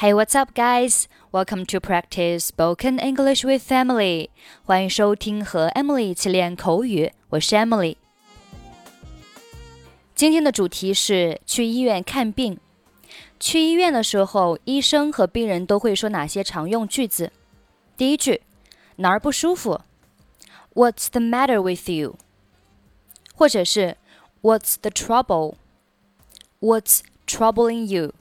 Hey, what's up, guys? Welcome to practice spoken English with Emily. 欢迎收听和 Emily 一起练口语，我是 Emily。今天的主题是去医院看病。去医院的时候，医生和病人都会说哪些常用句子？第一句，哪儿不舒服？What's the matter with you？或者是 What's the trouble？What's troubling you？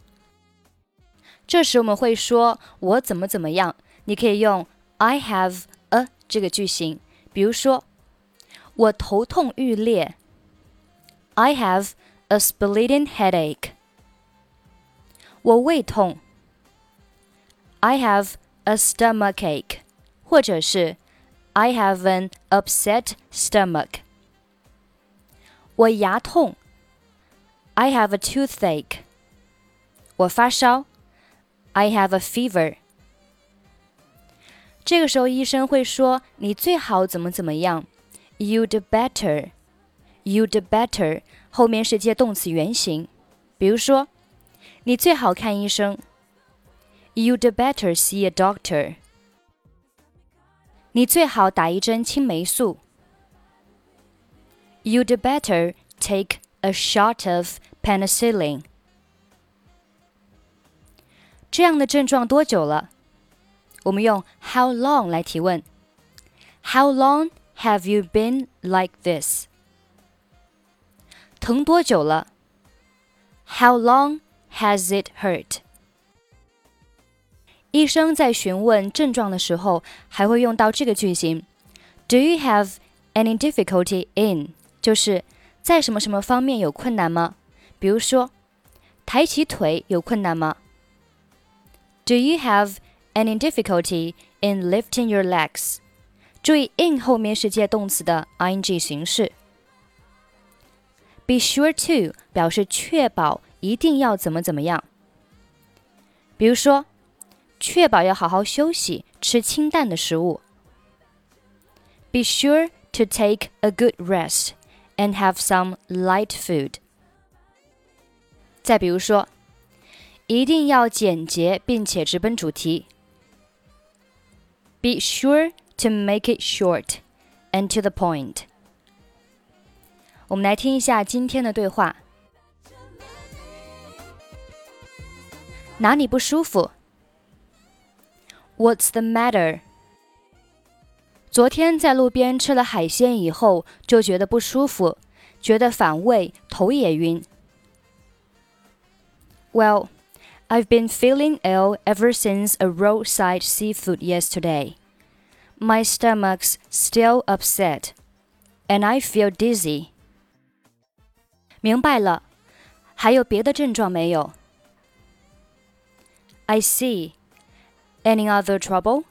这时我们会说“我怎么怎么样”，你可以用 I have a 这个句型。比如说，我头痛欲裂，I have a splitting headache。我胃痛，I have a stomachache，或者是 I have an upset stomach。我牙痛，I have a toothache。我发烧。 I have a fever。这个时候，医生会说：“你最好怎么怎么样？You'd better。You'd better 后面是接动词原形。比如说，你最好看医生。You'd better see a doctor。你最好打一针青霉素。You'd better take a shot of penicillin。 这样的症状多久了？我们用 how long 来提问。How long have you been like this？疼多久了？How long has it hurt？医生在询问症状的时候，还会用到这个句型：Do you have any difficulty in？就是在什么什么方面有困难吗？比如说，抬起腿有困难吗 ？Do you have any difficulty in lifting your legs？注意，in 后面是接动词的 ing 形式。Be sure to 表示确保，一定要怎么怎么样。比如说，确保要好好休息，吃清淡的食物。Be sure to take a good rest and have some light food。再比如说。 一定要简洁并且直奔主题。Be sure to make it short and to the point。我们来听一下今天的对话。哪里不舒服？What's the matter？昨天在路边吃了海鲜以后，就觉得不舒服，觉得反胃，头也晕。Well。 I've been feeling ill ever since a roadside seafood yesterday. My stomach's still upset, and I feel dizzy. 明白了，还有别的症状没有？I see. Any other trouble?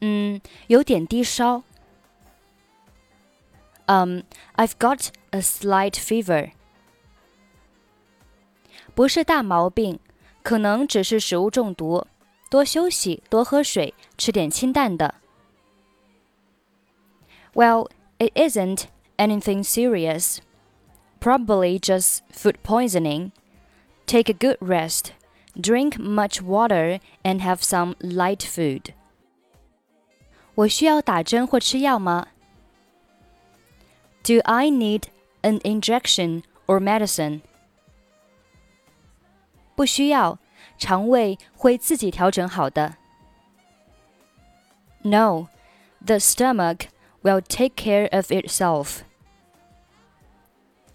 嗯，有点低烧。Um, I've got a slight fever. 不是大毛病，可能只是食物中毒。多休息，多喝水，吃点清淡的。Well, it isn't anything serious. Probably just food poisoning. Take a good rest. Drink much water and have some light food. 我需要打针或吃药吗？Do I need an injection or medicine? 不需要，肠胃会自己调整好的。No, the stomach will take care of itself.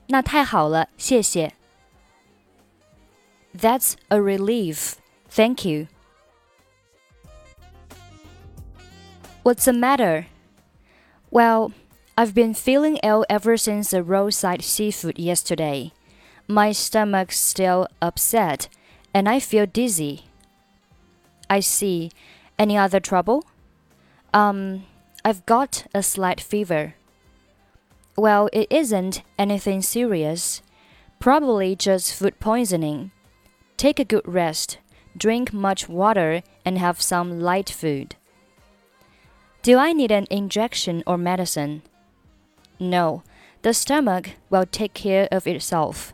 那太好了，谢谢。That's a relief. Thank you. What's the matter? Well, I've been feeling ill ever since the roadside seafood yesterday. My stomach's still upset, and I feel dizzy. I see. Any other trouble? Um, I've got a slight fever. Well, it isn't anything serious. Probably just food poisoning. Take a good rest, drink much water, and have some light food. Do I need an injection or medicine? No, the stomach will take care of itself.